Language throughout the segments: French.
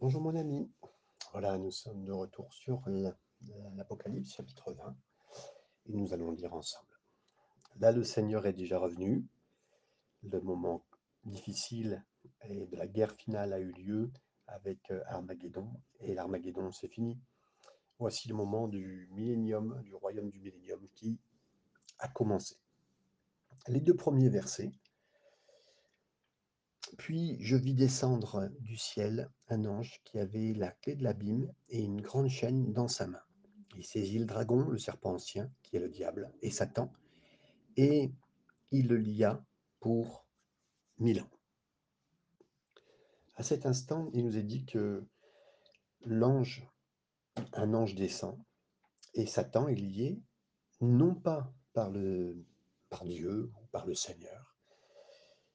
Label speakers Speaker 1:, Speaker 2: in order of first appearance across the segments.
Speaker 1: Bonjour mon ami. Voilà, nous sommes de retour sur l- l'Apocalypse chapitre 20 et nous allons lire ensemble. Là, le Seigneur est déjà revenu. Le moment difficile et de la guerre finale a eu lieu avec euh, Armageddon et l'Armageddon c'est fini. Voici le moment du millénium, du royaume du millénium qui a commencé. Les deux premiers versets. Puis je vis descendre du ciel un ange qui avait la clé de l'abîme et une grande chaîne dans sa main. Il saisit le dragon, le serpent ancien, qui est le diable, et Satan, et il le lia pour mille ans. À cet instant, il nous est dit que l'ange, un ange descend, et Satan est lié non pas par, le, par Dieu ou par le Seigneur,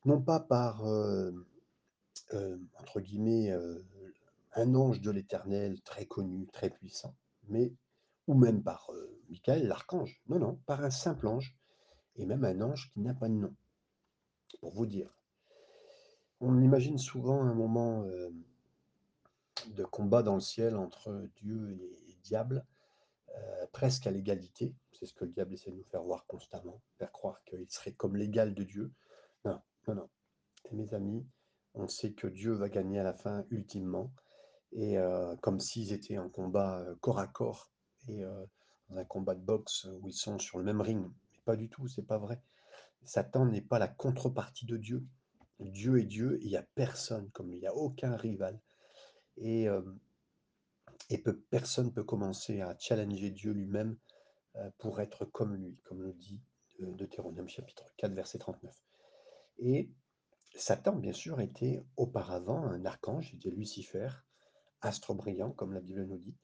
Speaker 1: non pas par, euh, euh, entre guillemets, euh, un ange de l'Éternel très connu, très puissant, mais ou même par Michael, l'archange. Non, non, par un simple ange, et même un ange qui n'a pas de nom, pour vous dire. On imagine souvent un moment de combat dans le ciel entre Dieu et, diable, presque à l'égalité. C'est ce que le diable essaie de nous faire voir constamment, faire croire qu'il serait comme l'égal de Dieu. Non, non. Et mes amis, on sait que Dieu va gagner à la fin ultimement, et euh, comme s'ils étaient en combat euh, corps à corps et euh, dans un combat de boxe où ils sont sur le même ring. Mais pas du tout, c'est pas vrai. Satan n'est pas la contrepartie de Dieu. Dieu est Dieu il n'y a personne comme lui, il n'y a aucun rival. Et, personne ne peut commencer à challenger Dieu lui-même pour être comme lui, comme le dit de Deutéronome chapitre 4, verset 39. Et Satan, bien sûr, était auparavant un archange, était Lucifer, astre brillant, comme la Bible nous dit.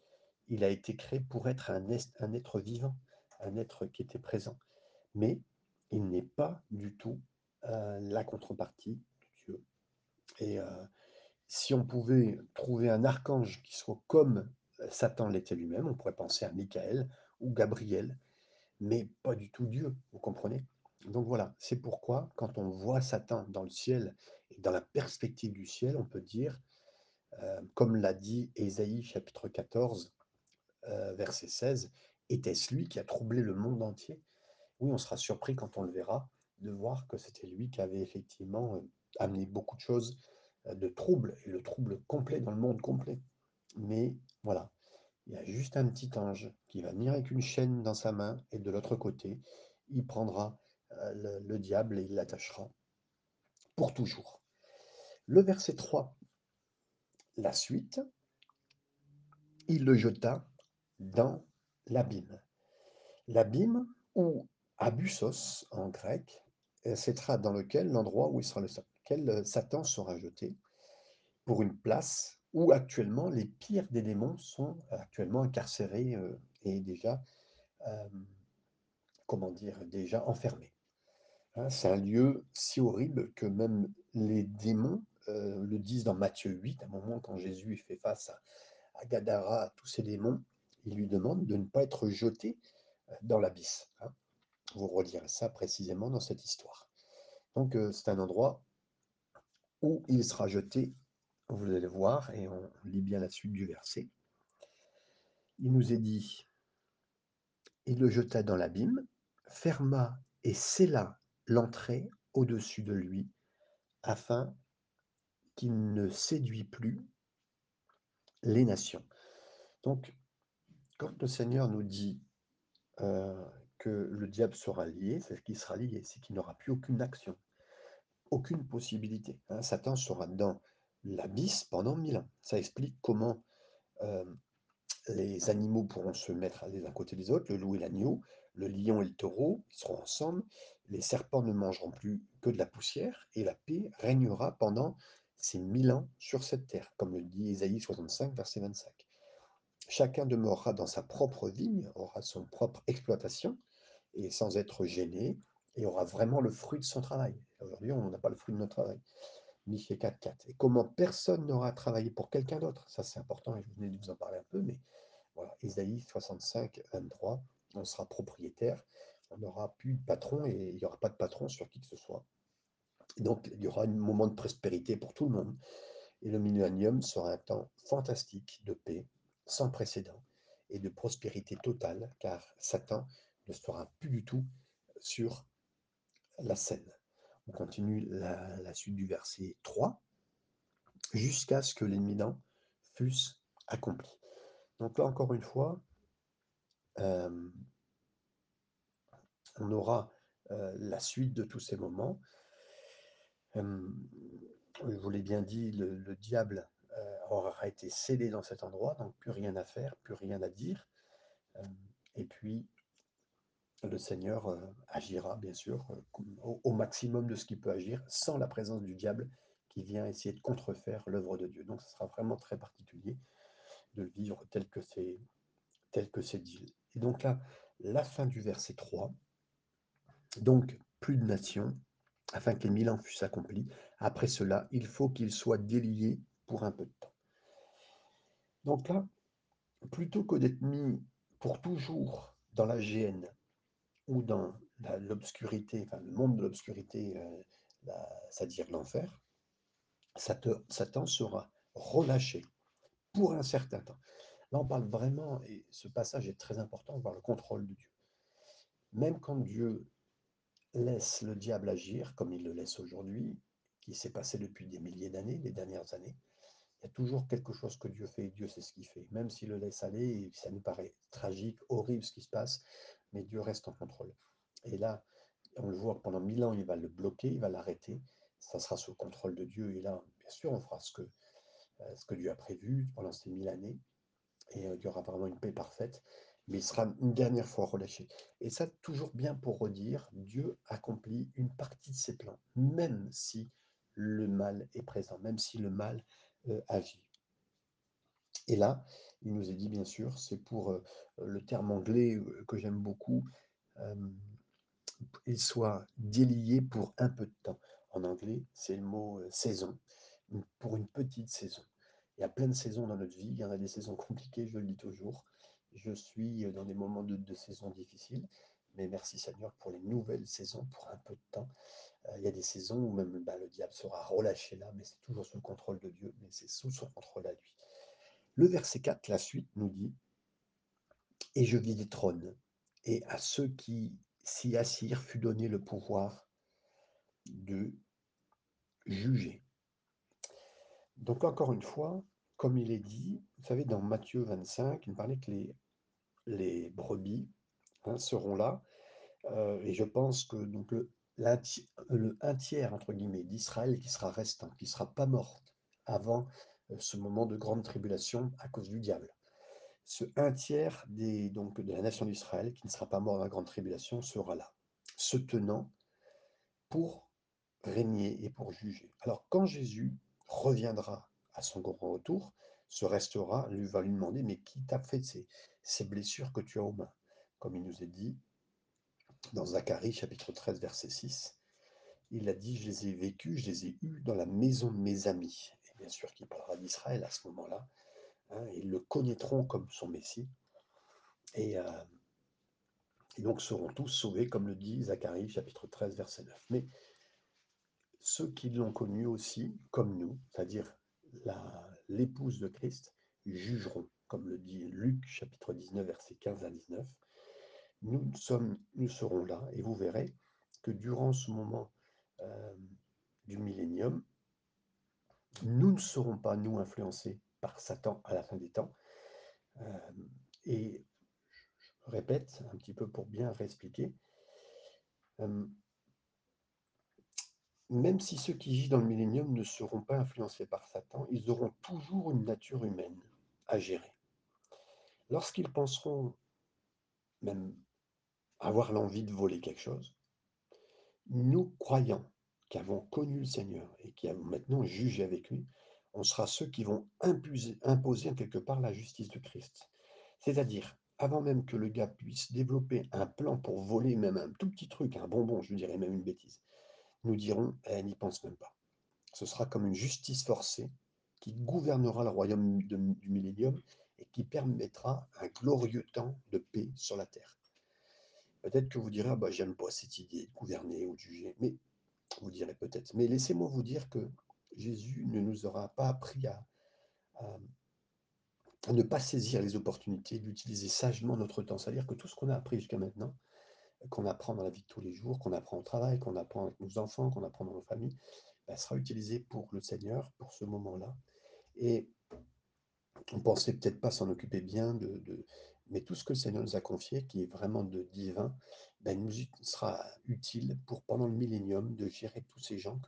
Speaker 1: Il a été créé pour être un, être vivant, un être qui était présent. Mais il n'est pas du tout euh, la contrepartie de Dieu. Et euh, si on pouvait trouver un archange qui soit comme Satan l'était lui-même, on pourrait penser à Michael ou Gabriel, mais pas du tout Dieu, vous comprenez? Donc voilà, c'est pourquoi quand on voit Satan dans le ciel et dans la perspective du ciel, on peut dire, euh, comme l'a dit Ésaïe chapitre 14, euh, verset 16, était-ce lui qui a troublé le monde entier? Oui, on sera surpris quand on le verra de voir que c'était lui qui avait effectivement euh, amené beaucoup de choses de trouble, et le trouble complet dans le monde complet. Mais voilà, il y a juste un petit ange qui va venir avec une chaîne dans sa main, et de l'autre côté, il prendra le, le diable et il l'attachera pour toujours. Le verset 3, la suite, il le jeta dans l'abîme. L'abîme, ou abyssos en grec, c'est dans lequel l'endroit où sera lequel Satan sera jeté pour une place où actuellement les pires des démons sont actuellement incarcérés euh, et déjà, euh, comment dire, déjà enfermés. Hein, c'est un lieu si horrible que même les démons euh, le disent dans Matthieu 8, à un moment quand Jésus fait face à, Gadara, à tous ces démons, il lui demande de ne pas être jeté dans l'abysse. Hein. Vous relirez ça précisément dans cette histoire. Donc euh, c'est un endroit où il sera jeté, vous allez voir, et on lit bien la suite du verset. Il nous est dit, il le jeta dans l'abîme, ferma et scella l'entrée au-dessus de lui, afin qu'il ne séduit plus les nations. Donc, quand le Seigneur nous dit euh, que le diable sera lié, c'est qu'il sera lié, c'est qu'il n'aura plus aucune action, aucune possibilité. Hein. Satan sera dans l'abysse pendant mille ans. Ça explique comment euh, les animaux pourront se mettre les uns côté des autres, le loup et l'agneau, le lion et le taureau, ils seront ensemble, les serpents ne mangeront plus que de la poussière, et la paix régnera pendant ces mille ans sur cette terre, comme le dit Ésaïe 65, verset 25. Chacun demeurera dans sa propre vigne, aura son propre exploitation, et sans être gêné, et aura vraiment le fruit de son travail. Aujourd'hui, on n'a pas le fruit de notre travail. Michée 4.4. Et comment personne n'aura travaillé pour quelqu'un d'autre? Ça, c'est important, et je venais de vous en parler un peu, mais voilà, Isaïe 65, 23, on sera propriétaire, on n'aura plus de patron, et il n'y aura pas de patron sur qui que ce soit. Donc, il y aura un moment de prospérité pour tout le monde. Et le millénium sera un temps fantastique de paix, sans précédent, et de prospérité totale, car Satan ne sera plus du tout sur la scène. On continue la, suite du verset 3, jusqu'à ce que l'éminent fussent accomplis. Donc là, encore une fois, euh, on aura la suite de tous ces moments. Je vous l'ai bien dit, le, le diable aura été scellé dans cet endroit, donc plus rien à faire, plus rien à dire. Et puis, le Seigneur agira, bien sûr, au, au maximum de ce qu'il peut agir, sans la présence du diable qui vient essayer de contrefaire l'œuvre de Dieu. Donc, ce sera vraiment très particulier de le vivre tel que c'est tel que c'est dit. Et donc là, la fin du verset 3, donc plus de nations, afin que les mille ans fussent accomplis. Après cela, il faut qu'ils soient déliés pour un peu de temps. Donc là, plutôt que d'être mis pour toujours dans la géhenne ou dans l'obscurité, enfin le monde de l'obscurité, euh, c'est-à-dire l'enfer, Satan sera relâché pour un certain temps. Là, on parle vraiment, et ce passage est très important, par le contrôle de Dieu. Même quand Dieu laisse le diable agir, comme il le laisse aujourd'hui, qui s'est passé depuis des milliers d'années, les dernières années, il y a toujours quelque chose que Dieu fait, et Dieu sait ce qu'il fait. Même s'il le laisse aller, ça nous paraît tragique, horrible ce qui se passe, mais Dieu reste en contrôle. Et là, on le voit pendant mille ans, il va le bloquer, il va l'arrêter, ça sera sous le contrôle de Dieu, et là, bien sûr, on fera ce que, euh, ce que Dieu a prévu pendant ces mille années, et euh, il y aura vraiment une paix parfaite, mais il sera une dernière fois relâché. Et ça, toujours bien pour redire, Dieu accomplit une partie de ses plans, même si le mal est présent, même si le mal euh, agit. Et là, il nous est dit, bien sûr, c'est pour euh, le terme anglais euh, que j'aime beaucoup, euh, il soit délié pour un peu de temps. En anglais, c'est le mot euh, saison, pour une petite saison. Il y a plein de saisons dans notre vie, il y en a des saisons compliquées, je le dis toujours. Je suis dans des moments de, saisons difficiles, mais merci Seigneur pour les nouvelles saisons, pour un peu de temps. Euh, il y a des saisons où même bah, le diable sera relâché là, mais c'est toujours sous le contrôle de Dieu, mais c'est sous son contrôle à lui. Le verset 4, la suite, nous dit Et je vis des trônes, et à ceux qui s'y assirent fut donné le pouvoir de juger. Donc, encore une fois, comme il est dit, vous savez, dans Matthieu 25, il parlait que les, brebis hein, seront là, euh, et je pense que donc, le, le un tiers, entre guillemets, d'Israël qui sera restant, qui ne sera pas morte avant euh, ce moment de grande tribulation à cause du diable. Ce un tiers des, donc, de la nation d'Israël qui ne sera pas mort dans la grande tribulation sera là, se tenant pour régner et pour juger. Alors quand Jésus reviendra à son grand retour, ce restera, lui va lui demander, mais qui t'a fait ces, ces blessures que tu as aux mains Comme il nous est dit dans Zacharie chapitre 13 verset 6, il a dit, je les ai vécus, je les ai eus dans la maison de mes amis. Et bien sûr qu'il parlera d'Israël à ce moment-là. Hein, ils le connaîtront comme son Messie. Et, euh, et donc seront tous sauvés, comme le dit Zacharie chapitre 13 verset 9. Mais ceux qui l'ont connu aussi, comme nous, c'est-à-dire l'épouse de Christ, jugeront, comme le dit Luc chapitre 19, versets 15 à 19. Nous, sommes, nous serons là et vous verrez que durant ce moment euh, du millénium, nous ne serons pas, nous, influencés par Satan à la fin des temps. Euh, et je répète un petit peu pour bien réexpliquer. Euh, même si ceux qui vivent dans le millénium ne seront pas influencés par Satan, ils auront toujours une nature humaine à gérer. Lorsqu'ils penseront même avoir l'envie de voler quelque chose, nous, croyants, qui avons connu le Seigneur et qui avons maintenant jugé avec lui, on sera ceux qui vont imposer, imposer quelque part la justice de Christ. C'est-à-dire, avant même que le gars puisse développer un plan pour voler même un tout petit truc, un bonbon, je dirais même une bêtise, nous dirons, elle n'y pense même pas. Ce sera comme une justice forcée qui gouvernera le royaume du millénium et qui permettra un glorieux temps de paix sur la terre. Peut-être que vous direz, ah bah, j'aime pas cette idée de gouverner ou de juger, mais vous direz peut-être. Mais laissez-moi vous dire que Jésus ne nous aura pas appris à, à- à ne pas saisir les opportunités, d'utiliser sagement notre temps. C'est-à-dire que tout ce qu'on a appris jusqu'à maintenant, qu'on apprend dans la vie de tous les jours, qu'on apprend au travail, qu'on apprend avec nos enfants, qu'on apprend dans nos familles, bah, sera utilisé pour le Seigneur, pour ce moment-là. Et on pensait peut-être pas s'en occuper bien, de, mais tout ce que le Seigneur nous a confié, qui est vraiment de divin, ben, nous sera utile pour pendant le millénium de gérer tous ces gens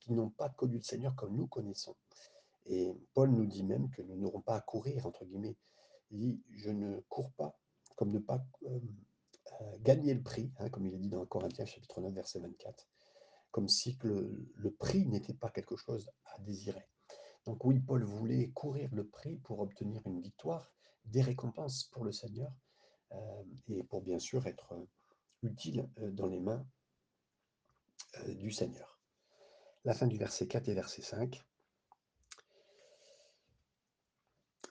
Speaker 1: qui n'ont pas connu le Seigneur comme nous connaissons. Et Paul nous dit même que nous n'aurons pas à courir, entre guillemets. Il dit, je ne cours pas comme ne pas euh, gagner le prix, hein, comme il est dit dans Corinthiens chapitre 9, verset 24, comme si le, le prix n'était pas quelque chose à désirer. Donc oui, Paul voulait courir le prix pour obtenir une victoire, des récompenses pour le Seigneur, euh, et pour bien sûr être euh, utile euh, dans les mains euh, du Seigneur. La fin du verset 4 et verset 5.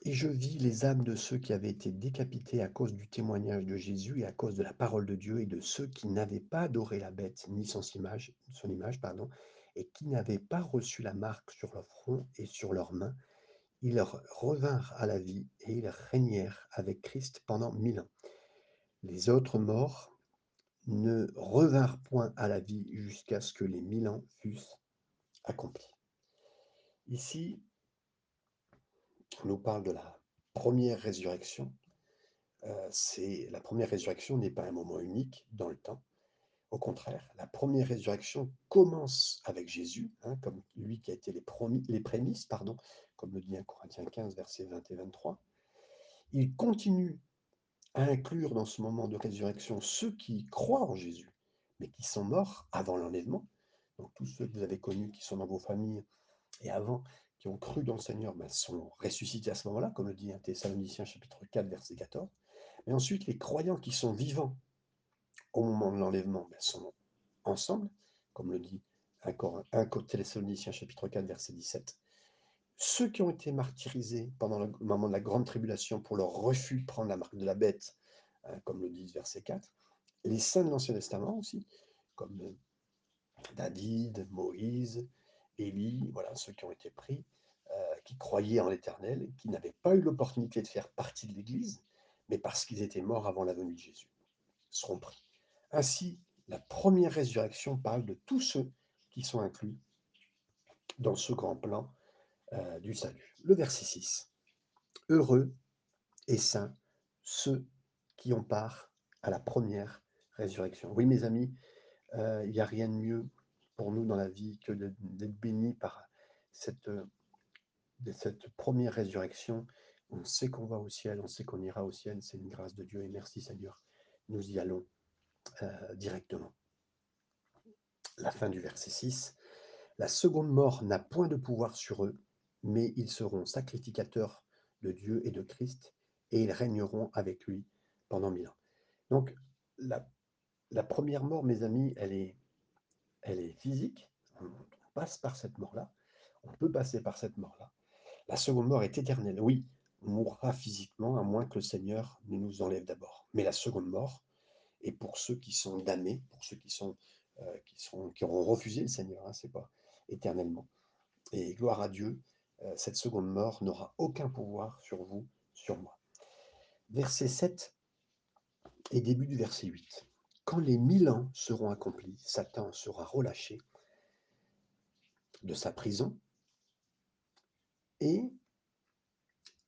Speaker 1: Et je vis les âmes de ceux qui avaient été décapités à cause du témoignage de Jésus et à cause de la parole de Dieu et de ceux qui n'avaient pas adoré la bête ni son image, son image pardon, et qui n'avaient pas reçu la marque sur leur front et sur leurs mains. Ils revinrent à la vie et ils régnèrent avec Christ pendant mille ans. Les autres morts ne revinrent point à la vie jusqu'à ce que les mille ans fussent accomplis. Ici, nous parle de la première résurrection Euh, c'est la première résurrection n'est pas un moment unique dans le temps. Au contraire, la première résurrection commence avec Jésus, hein, comme lui qui a été les, prémices, pardon, comme le dit 1 Corinthiens 15, versets 20 et 23. Il continue à inclure dans ce moment de résurrection ceux qui croient en Jésus, mais qui sont morts avant l'enlèvement. Donc tous ceux que vous avez connus qui sont dans vos familles et avant, qui ont cru dans le Seigneur, ben, sont ressuscités à ce moment-là, comme le dit 1 Thessaloniciens chapitre 4, verset 14. Mais ensuite, les croyants qui sont vivants au moment de l'enlèvement ben, sont ensemble, comme le dit 1 Thessaloniciens chapitre 4, verset 17. Ceux qui ont été martyrisés pendant le moment de la grande tribulation pour leur refus de prendre la marque de la bête, hein, comme le dit verset 4, les saints de l'Ancien Testament aussi, comme David, Moïse, Élie, voilà, ceux qui ont été pris, euh, qui croyaient en l'Éternel, qui n'avaient pas eu l'opportunité de faire partie de l'Église, mais parce qu'ils étaient morts avant la venue de Jésus, seront pris. Ainsi, la première résurrection parle de tous ceux qui sont inclus dans ce grand plan euh, du salut. Le verset 6. Heureux et saints ceux qui ont part à la première résurrection. Oui, mes amis, euh, il n'y a rien de mieux pour nous dans la vie que d'être bénis par cette, cette première résurrection. On sait qu'on va au ciel, on sait qu'on ira au ciel, c'est une grâce de Dieu et merci Seigneur. Nous y allons euh, directement. La fin du verset 6. La seconde mort n'a point de pouvoir sur eux, mais ils seront sacrificateurs de Dieu et de Christ, et ils régneront avec lui pendant mille ans. Donc, la, la première mort, mes amis, elle est, elle est physique. On passe par cette mort-là. On peut passer par cette mort-là. La seconde mort est éternelle. Oui, on mourra physiquement, à moins que le Seigneur ne nous enlève d'abord. Mais la seconde mort est pour ceux qui sont damnés, pour ceux qui, sont, euh, qui, sont, qui auront refusé le Seigneur. Hein, c'est pas éternellement. Et gloire à Dieu, euh, cette seconde mort n'aura aucun pouvoir sur vous, sur moi. Verset 7 et début du verset 8. Quand les mille ans seront accomplis, Satan sera relâché de sa prison et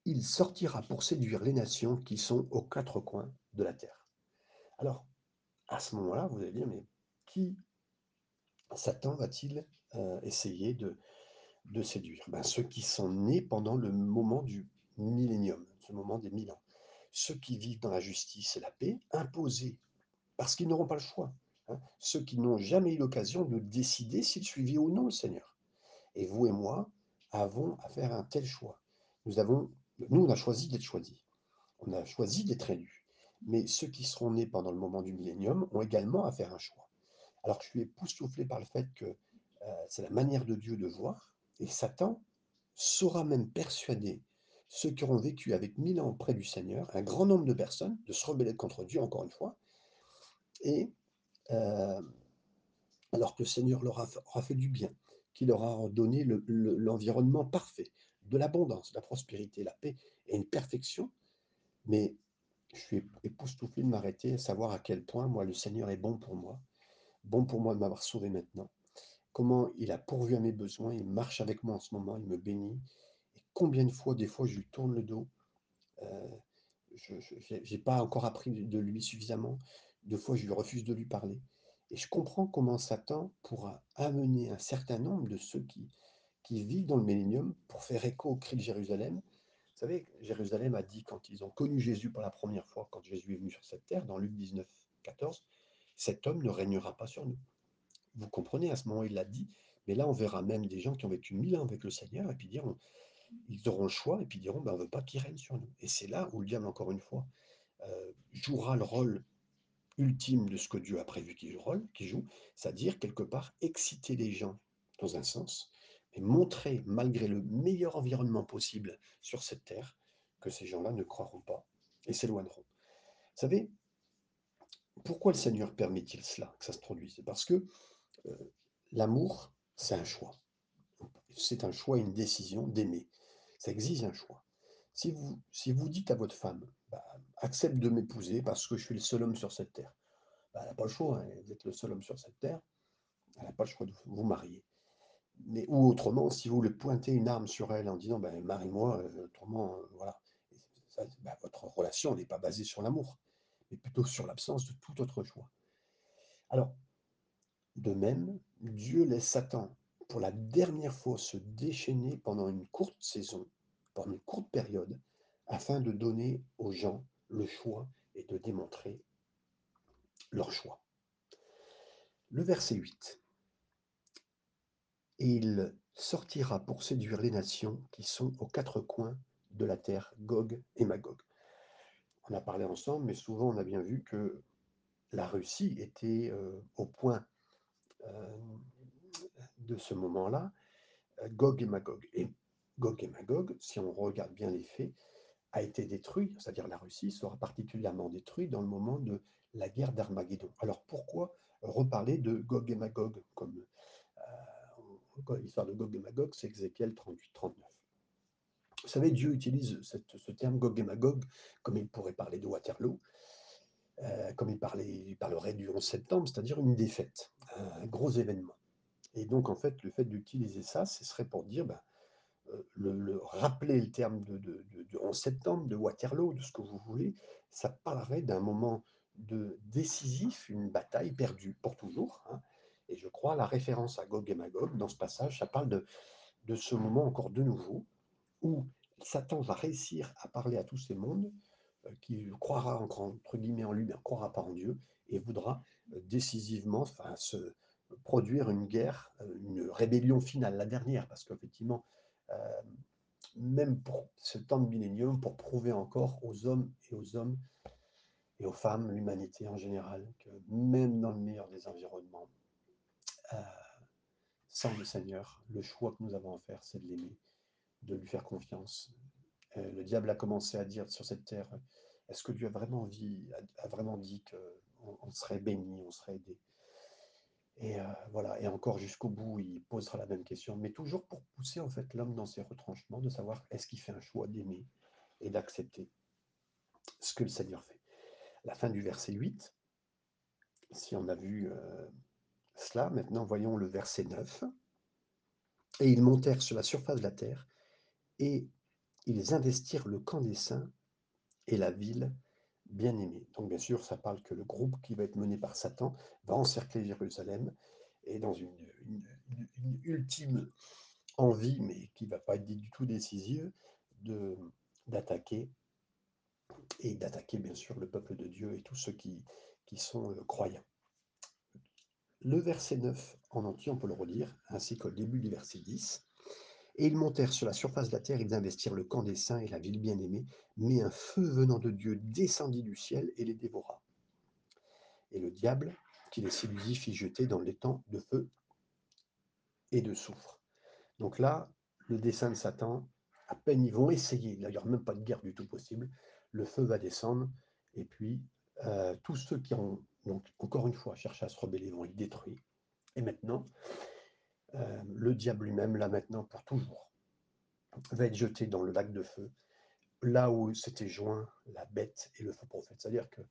Speaker 1: il sortira pour séduire les nations qui sont aux quatre coins de la terre. Alors, à ce moment-là, vous allez dire, mais qui Satan va-t-il euh, essayer de, séduire? Ben, Ceux qui sont nés pendant le moment du millénium, ce moment des mille ans. Ceux qui vivent dans la justice et la paix, imposés, parce qu'ils n'auront pas le choix. Hein, ceux qui n'ont jamais eu l'occasion de décider s'ils suivaient ou non le Seigneur. Et vous et moi avons à faire un tel choix. Nous, avons, nous on a choisi d'être choisis. On a choisi d'être élus. Mais ceux qui seront nés pendant le moment du millénium ont également à faire un choix. Alors je suis époustouflé par le fait que euh, c'est la manière de Dieu de voir, et Satan saura même persuader ceux qui auront vécu avec mille ans auprès du Seigneur, un grand nombre de personnes, de se rebeller contre Dieu encore une fois, et euh, alors que le Seigneur leur aura fait du bien, qui leur a donné le le l'environnement parfait, de l'abondance, de la prospérité, la paix et une perfection. Mais je suis ép époustouflé de m'arrêter à savoir à quel point, moi, le Seigneur est bon pour moi, bon pour moi de m'avoir sauvé maintenant. Comment il a pourvu à mes besoins, il marche avec moi en ce moment, il me bénit et combien de fois, des fois, je lui tourne le dos, heu, je j'ai pas encore appris de lui suffisamment. Des fois, je lui refuse de lui parler et je comprends comment Satan pourra amener un certain nombre de ceux qui vivent dans le millénium pour faire écho au cri de Jérusalem. Vous savez, Jérusalem a dit quand ils ont connu Jésus pour la première fois, quand Jésus est venu sur cette terre, dans Luc 19:14: «Cet homme ne régnera pas sur nous». Vous comprenez? À ce moment, il l'a dit, mais là, on verra même des gens qui ont vécu 1000 ans avec le Seigneur et puis diront ils auront le choix et puis diront: «Ben, on veut pas qu'il règne sur nous» et c'est là où le diable, encore une fois, heu, jouera le rôle ultime de ce que Dieu a prévu qu'il qu'il joue, c'est-à-dire quelque part exciter les gens dans un sens et montrer, malgré le meilleur environnement possible sur cette terre, que ces gens-là ne croiront pas et s'éloigneront. Vous savez pourquoi le Seigneur permet-il cela, que ça se produise? Parce que, heu, l'amour, c'est un choix. C'est un choix, une décision d'aimer. Ça exige un choix. Si vous si vous dites à votre femme: «Bah, accepte de m'épouser parce que je suis le seul homme sur cette terre», bah, elle a pas le choix, hein, vous êtes le seul homme sur cette terre, elle a pas le choix de vous marier. Mais ou autrement, si vous voulez pointer une arme sur elle en disant: «Ben, marie-moi, heu, autrement, heu, voilà» bah, votre relation n'est pas basée sur l'amour, mais plutôt sur l'absence de tout autre choix. Alors de même, Dieu laisse Satan, pour la dernière fois, se déchaîner pendant une courte saison, pendant une courte période, afin de donner aux gens le choix et de démontrer leur choix. Le verset 8 «Et il sortira pour séduire les nations qui sont aux 4 coins de la terre, Gog et Magog». On a parlé ensemble, mais souvent on a bien vu que la Russie était, heu, au point, hem, de ce moment-là, Gog et Magog et Gog et Magog, si on regarde bien les faits, a été détruit, c'est-à-dire la Russie sera particulièrement détruite dans le moment de la guerre d'Armageddon. Alors pourquoi reparler de Gog et Magog comme, heu, l'histoire de Gog et Magog, c'est Ézéchiel 38-39. Vous savez, Dieu utilise ce terme Gog et Magog comme il pourrait parler de Waterloo, heu, comme il parlerait du 11 septembre, c'est-à-dire une défaite, un gros événement et donc en fait, le fait d'utiliser ça, ce serait pour dire, ben, le le rappeler le terme de de de de 11 septembre, de Waterloo, de ce que vous voulez, ça parlerait d'un moment de décisif, une bataille perdue pour toujours, hein. Et je crois la référence à Gog et Magog dans ce passage, ça parle de ce moment encore de nouveau où Satan va réussir à parler à tous ces mondes, heu, qui croira encore entre guillemets «en lui», mais ne croira pas en Dieu et voudra, heu, décisivement, se produire une guerre, heu, une rébellion finale, la dernière, parce qu'effectivement, hem, même pour ce temps de millénium, pour prouver encore aux hommes et aux et aux femmes, l'humanité en général, que même dans le meilleur des environnements, heu, sans le Seigneur, le choix que nous avons à faire, c'est de l'aimer, de lui faire confiance. Heu, le diable a commencé à dire sur cette terre: «Est-ce que Dieu a vraiment dit qu'on on serait bénis, on serait aidés?» Et heu, voilà et encore jusqu'au bout, il posera la même question, mais toujours pour pousser en fait l'homme dans ses retranchements, de savoir est-ce qu'il fait un choix d'aimer et d'accepter ce que le Seigneur fait. La fin du verset 8 si on a vu, heu, cela, maintenant voyons le verset 9 «Et ils montèrent sur la surface de la terre et ils investirent le camp des saints et la ville bien-aimée». Donc bien sûr, ça parle que le groupe qui va être mené par Satan va encercler Jérusalem et dans une ultime envie, mais qui va pas être du tout décisive, d'attaquer et d'attaquer bien sûr le peuple de Dieu et tous ceux qui qui sont, heu, croyants. Le verset 9 en entier, on peut le relire, ainsi le début du verset 10. «Et ils montèrent sur la surface de la terre, ils investirent le camp des saints et la ville bien-aimée, mais un feu venant de Dieu descendit du ciel et les dévora. Et le diable qui les séduisit fit jeter dans l'étang de feu et de soufre». Donc là, le dessein de Satan, à peine ils vont essayer, aura même pas de guerre du tout possible, le feu va descendre et puis, heu, tous ceux qui ont donc encore une fois cherché à se rebeller vont être détruits et maintenant euh, le diable lui-même, là maintenant, pour toujours, va être jeté dans le lac de feu, là où s'étaient joints la bête et le faux prophète. C'est-à-dire que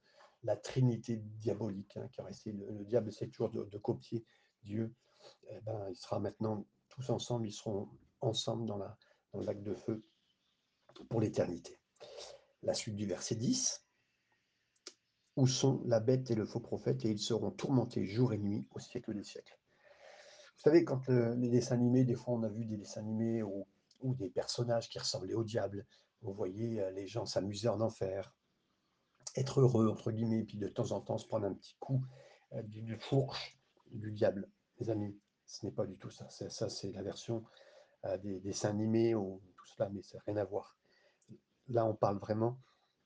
Speaker 1: la trinité diabolique, hein, essayé, le, le diable essaie toujours de, de copier Dieu, eh ben, il sera maintenant tous ensemble, ils seront ensemble dans, la, dans le lac de feu pour l'éternité. La suite du verset 10. Où sont la bête et le faux prophète, et ils seront tourmentés jour et nuit au siècle des siècles. Vous savez, quand le, les dessins animés, des fois on a vu des dessins animés où des personnages qui ressemblaient au diable, vous voyez euh, les gens s'amuser en enfer, être heureux, entre guillemets, puis de temps en temps se prendre un petit coup euh, d'une fourche du diable. Les amis, ce n'est pas du tout ça. Ça, c'est la version euh, des, dessins animés ou tout cela, mais ça n'a rien à voir. Là, on parle vraiment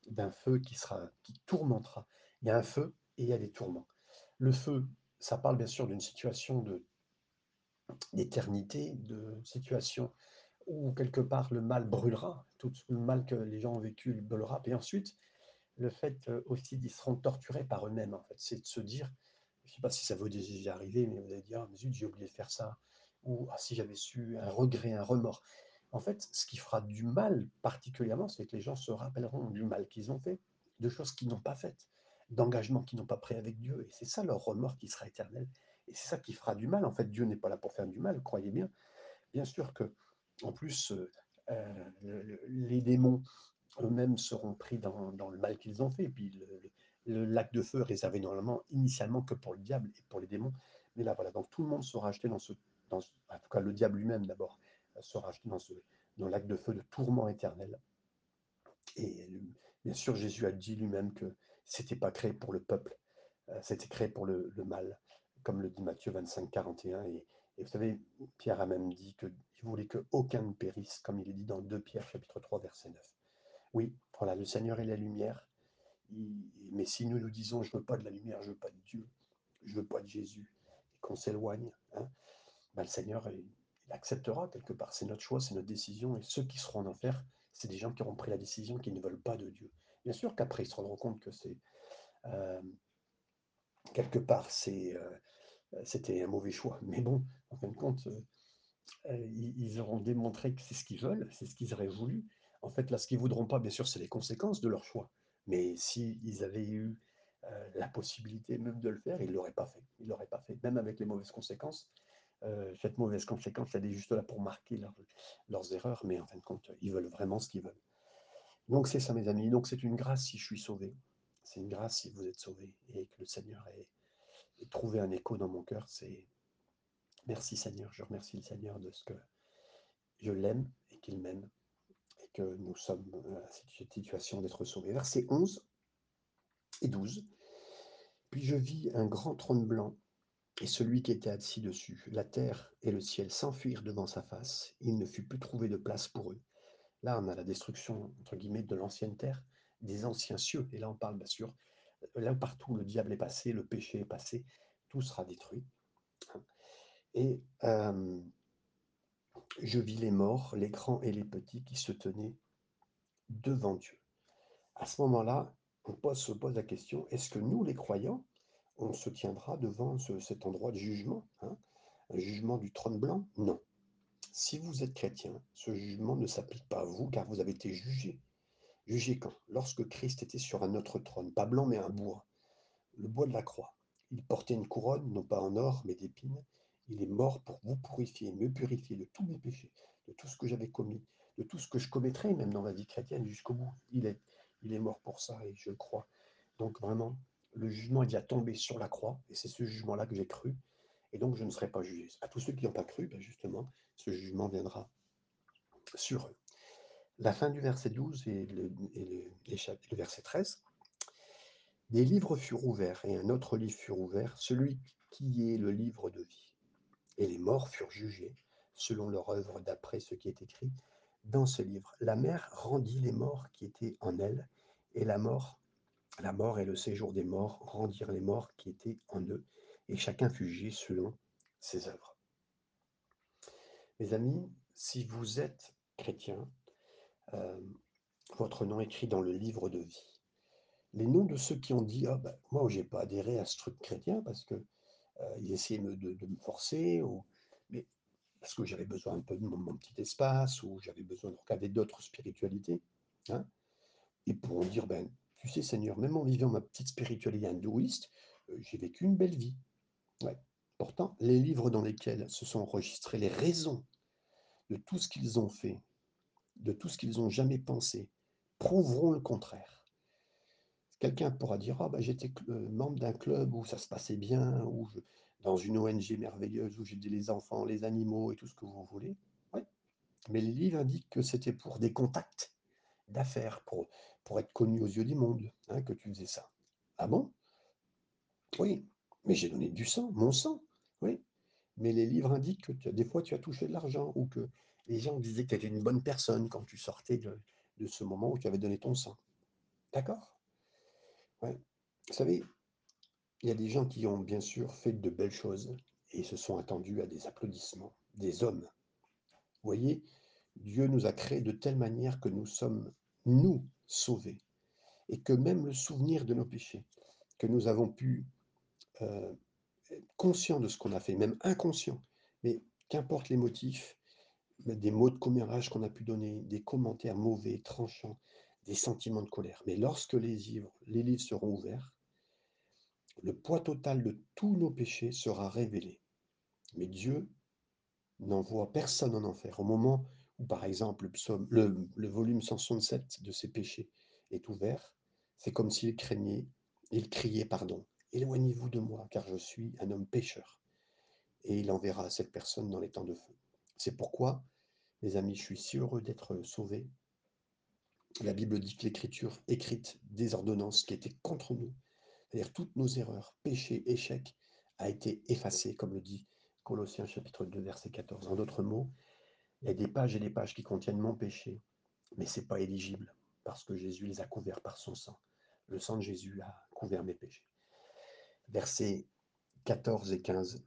Speaker 1: d'un feu qui sera, qui tourmentera. Il y a un feu et il y a des tourments. Le feu, ça parle bien sûr d'une situation de d'éternité, de situation où quelque part le mal brûlera, tout le mal que les gens ont vécu il brûlera. Et ensuite, le fait euh, aussi qu'ils seront torturés par eux-mêmes, en fait, c'est de se dire, je ne sais pas si ça vous est déjà arrivé, mais vous allez dire, ah, j'ai oublié de faire ça, ou ah, si j'avais su, un regret, un remords. En fait, ce qui fera du mal particulièrement, c'est que les gens se rappelleront du mal qu'ils ont fait, de choses qu'ils n'ont pas faites, d'engagements qu'ils n'ont pas pris avec Dieu. Et c'est ça leur remords qui sera éternel. Et c'est ça qui fera du mal. En fait, Dieu n'est pas là pour faire du mal, croyez bien. Bien sûr que, en plus, euh, euh, le- le- les démons eux-mêmes seront pris dans, le mal qu'ils ont fait. Et puis le, lac de feu est réservé normalement, initialement, que pour le diable et pour les démons. Mais là, voilà, donc tout le monde sera acheté dans ce, en tout cas le diable lui-même d'abord, euh, sera acheté dans ce dans le lac de feu de tourment éternel. Et bien sûr, Jésus a dit lui-même que c'était pas créé pour le peuple, c'était créé pour le mal, comme le dit Matthieu 25, 41. Et, vous savez, Pierre a même dit qu'il voulait qu'aucun ne périsse, comme il est dit dans 2 Pierre chapitre 3, verset 9. Oui, voilà, le Seigneur est la lumière. Mais si nous nous disons, je veux pas de la lumière, je veux pas de Dieu, je veux pas de Jésus, et qu'on s'éloigne, hein, ben, le Seigneur, acceptera quelque part. C'est notre choix, c'est notre décision. Et ceux qui seront en enfer, c'est des gens qui auront pris la décision qu'ils ne veulent pas de Dieu. Bien sûr qu'après, ils se rendront compte que c'est euh, quelque part, c'est, euh, c'était un mauvais choix. Mais bon, en fin de compte, euh, euh, ils, ils auront démontré que c'est ce qu'ils veulent, c'est ce qu'ils auraient voulu. En fait, là, ce qu'ils voudront pas, bien sûr, c'est les conséquences de leur choix. Mais s'ils avaient eu euh, la possibilité même de le faire, ils ne l'auraient pas fait. Ils l'auraient pas fait, même avec les mauvaises conséquences. Euh, cette mauvaise conséquence, elle est juste là pour marquer leur- leurs erreurs, mais en fin de compte, ils veulent vraiment ce qu'ils veulent. Donc c'est ça, mes amis. Donc c'est une grâce si je suis sauvé. C'est une grâce si vous êtes sauvé et que le Seigneur ait trouvé un écho dans mon cœur. C'est merci Seigneur. Je remercie le Seigneur de ce que je l'aime et qu'il m'aime et que nous sommes euh, à cette situation d'être sauvés. Versets 11 et 12. Puis je vis un grand trône blanc et celui qui était assis dessus. La terre et le ciel s'enfuirent devant sa face. Il ne fut plus trouvé de place pour eux. Là, on a la destruction, entre guillemets, de l'ancienne terre, des anciens cieux. Et là, on parle bien sûr, là partout le diable est passé, le péché est passé, tout sera détruit. Et euh, je vis les morts, les grands et les petits, qui se tenaient devant Dieu. À ce moment-là, on pose, se pose la question, est-ce que nous, les croyants, on se tiendra devant ce- cet endroit de jugement hein Un jugement du trône blanc? Non. Si vous êtes chrétien, ce jugement ne s'applique pas à vous, car vous avez été jugé. Jugé quand Lorsque Christ était sur un autre trône, pas blanc mais un bois, le bois de la croix. Il portait une couronne, non pas en or, mais d'épines. Il est mort pour vous purifier, me purifier de tous mes péchés, de tout ce que j'avais commis, de tout ce que je commettrai, même dans ma vie chrétienne, jusqu'au bout. Il est, mort pour ça, et je crois. Donc vraiment, le jugement est déjà tombé sur la croix, et c'est ce jugement-là que j'ai cru, et donc je ne serai pas jugé. À tous ceux qui n'ont pas cru, ben justement, ce jugement viendra sur eux. La fin du verset 12 et le, verset 13. Des livres furent ouverts, et un autre livre fut ouvert, celui qui est le livre de vie. Et les morts furent jugés, selon leur œuvre d'après ce qui est écrit dans ce livre. La mer rendit les morts qui étaient en elle, et la mort, la mort et le séjour des morts rendirent les morts qui étaient en eux, et chacun fut jugé selon ses œuvres. Mes amis, si vous êtes chrétien, euh, votre nom écrit dans le livre de vie. Les noms de ceux qui ont dit ah ben, moi j'ai pas adhéré à ce truc chrétien parce que euh, ils essayaient de, me forcer ou... mais parce que j'avais besoin un peu de mon, petit espace, ou j'avais besoin de regarder d'autres spiritualités. hein. Et pour dire, ben, tu sais, Seigneur, même en vivant ma petite spiritualité hindouiste, euh, j'ai vécu une belle vie. Pourtant, les livres dans lesquels se sont enregistrées les raisons de tout ce qu'ils ont fait, de tout ce qu'ils ont jamais pensé, prouveront le contraire. Quelqu'un pourra dire, ah ben, j'étais euh, membre d'un club où ça se passait bien, ou je- dans une ONG merveilleuse où j'aidais les enfants, les animaux et tout ce que vous voulez. Ouais. Mais les livres indiquent que c'était pour des contacts d'affaires, pour, pour être connu aux yeux du monde, hein, que tu faisais ça. Ah bon? Oui, mais j'ai donné du sang, mon sang. Oui, mais les livres indiquent que des fois tu as touché de l'argent ou que les gens disaient que tu étais une bonne personne quand tu sortais de, ce moment où tu avais donné ton sang. D'accord? Vous savez, il y a des gens qui ont bien sûr fait de belles choses et se sont attendus à des applaudissements, des hommes. Vous voyez, Dieu nous a créés de telle manière que nous sommes, nous, sauvés et que même le souvenir de nos péchés, que nous avons pu euh, conscient de ce qu'on a fait, même inconscient, mais qu'importe les motifs, des mots de commérage qu'on a pu donner, des commentaires mauvais, tranchants, des sentiments de colère. Mais lorsque les livres, seront ouverts, le poids total de tous nos péchés sera révélé. Mais Dieu n'envoie personne en enfer. Au moment où, par exemple, le, le volume 167 de ses péchés est ouvert, c'est comme s'il craignait, il criait, pardon, éloignez-vous de moi, car je suis un homme pécheur. Et il enverra cette personne dans les temps de feu. C'est pourquoi, mes amis, je suis si heureux d'être sauvé. La Bible dit que l'écriture écrite des ordonnances qui étaient contre nous, c'est-à-dire toutes nos erreurs, péchés, échecs, a été effacée, comme le dit Colossiens chapitre 2, verset 14. En d'autres mots, il y a des pages et des pages qui contiennent mon péché, mais ce n'est pas éligible, parce que Jésus les a couverts par son sang. Le sang de Jésus a couvert mes péchés. Versets 14 et 15.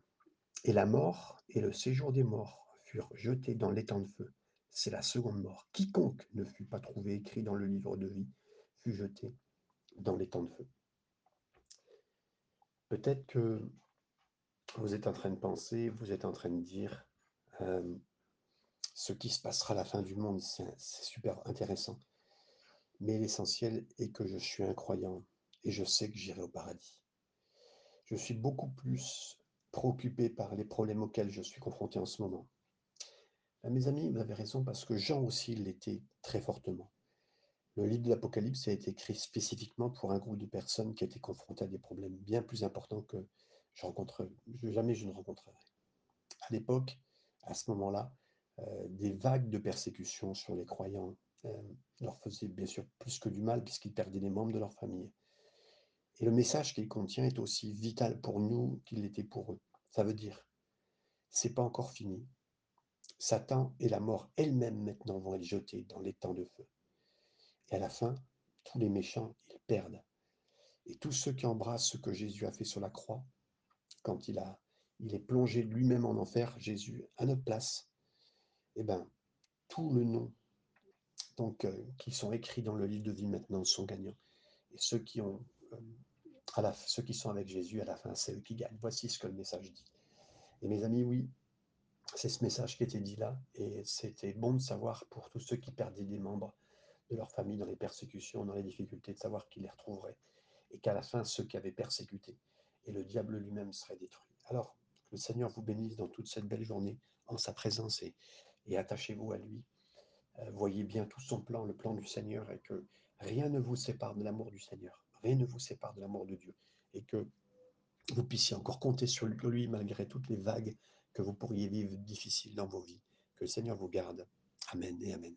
Speaker 1: Et la mort et le séjour des morts furent jetés dans l'étang de feu. C'est la seconde mort. Quiconque ne fut pas trouvé écrit dans le livre de vie fut jeté dans l'étang de feu. Peut-être que vous êtes en train de penser, vous êtes en train de dire, euh, ce qui se passera à la fin du monde, c'est super intéressant. Mais l'essentiel est que je suis un croyant et je sais que j'irai au paradis. Je suis beaucoup plus préoccupé par les problèmes auxquels je suis confronté en ce moment. Là, mes amis, vous avez raison parce que Jean aussi l'était très fortement. Le livre de l'Apocalypse a été écrit spécifiquement pour un groupe de personnes qui étaient confrontées à des problèmes bien plus importants que je rencontre, jamais je ne rencontrerai. À l'époque, à ce moment-là, euh, des vagues de persécutions sur les croyants euh, leur faisaient bien sûr plus que du mal puisqu'ils perdaient des membres de leur famille. Et le message qu'il contient est aussi vital pour nous qu'il l'était pour eux. Ça veut dire, c'est pas encore fini. Satan et la mort elle-même maintenant vont être jetés dans les temps de feu. Et à la fin, tous les méchants, ils perdent. Et tous ceux qui embrassent ce que Jésus a fait sur la croix, quand il, a, il est plongé lui-même en enfer, Jésus, à notre place, eh ben, tout le nom donc, euh, qui sont écrits dans le livre de vie maintenant sont gagnants. Et ceux qui, ont, euh, à la, ceux qui sont avec Jésus, à la fin, c'est eux qui gagnent. Voici ce que le message dit. Et mes amis, oui, c'est ce message qui était dit là. Et c'était bon de savoir pour tous ceux qui perdaient des membres de leur famille dans les persécutions, dans les difficultés, de savoir qu'ils les retrouveraient. Et qu'à la fin, ceux qui avaient persécuté, et le diable lui-même serait détruit. Alors, le Seigneur vous bénisse dans toute cette belle journée, en sa présence, et, et attachez-vous à lui. Euh, voyez bien tout son plan, le plan du Seigneur, et que rien ne vous sépare de l'amour du Seigneur. Rien ne vous sépare de l'amour de Dieu. Et que vous puissiez encore compter sur lui malgré toutes les vagues que vous pourriez vivre difficiles dans vos vies. Que le Seigneur vous garde. Amen et Amen.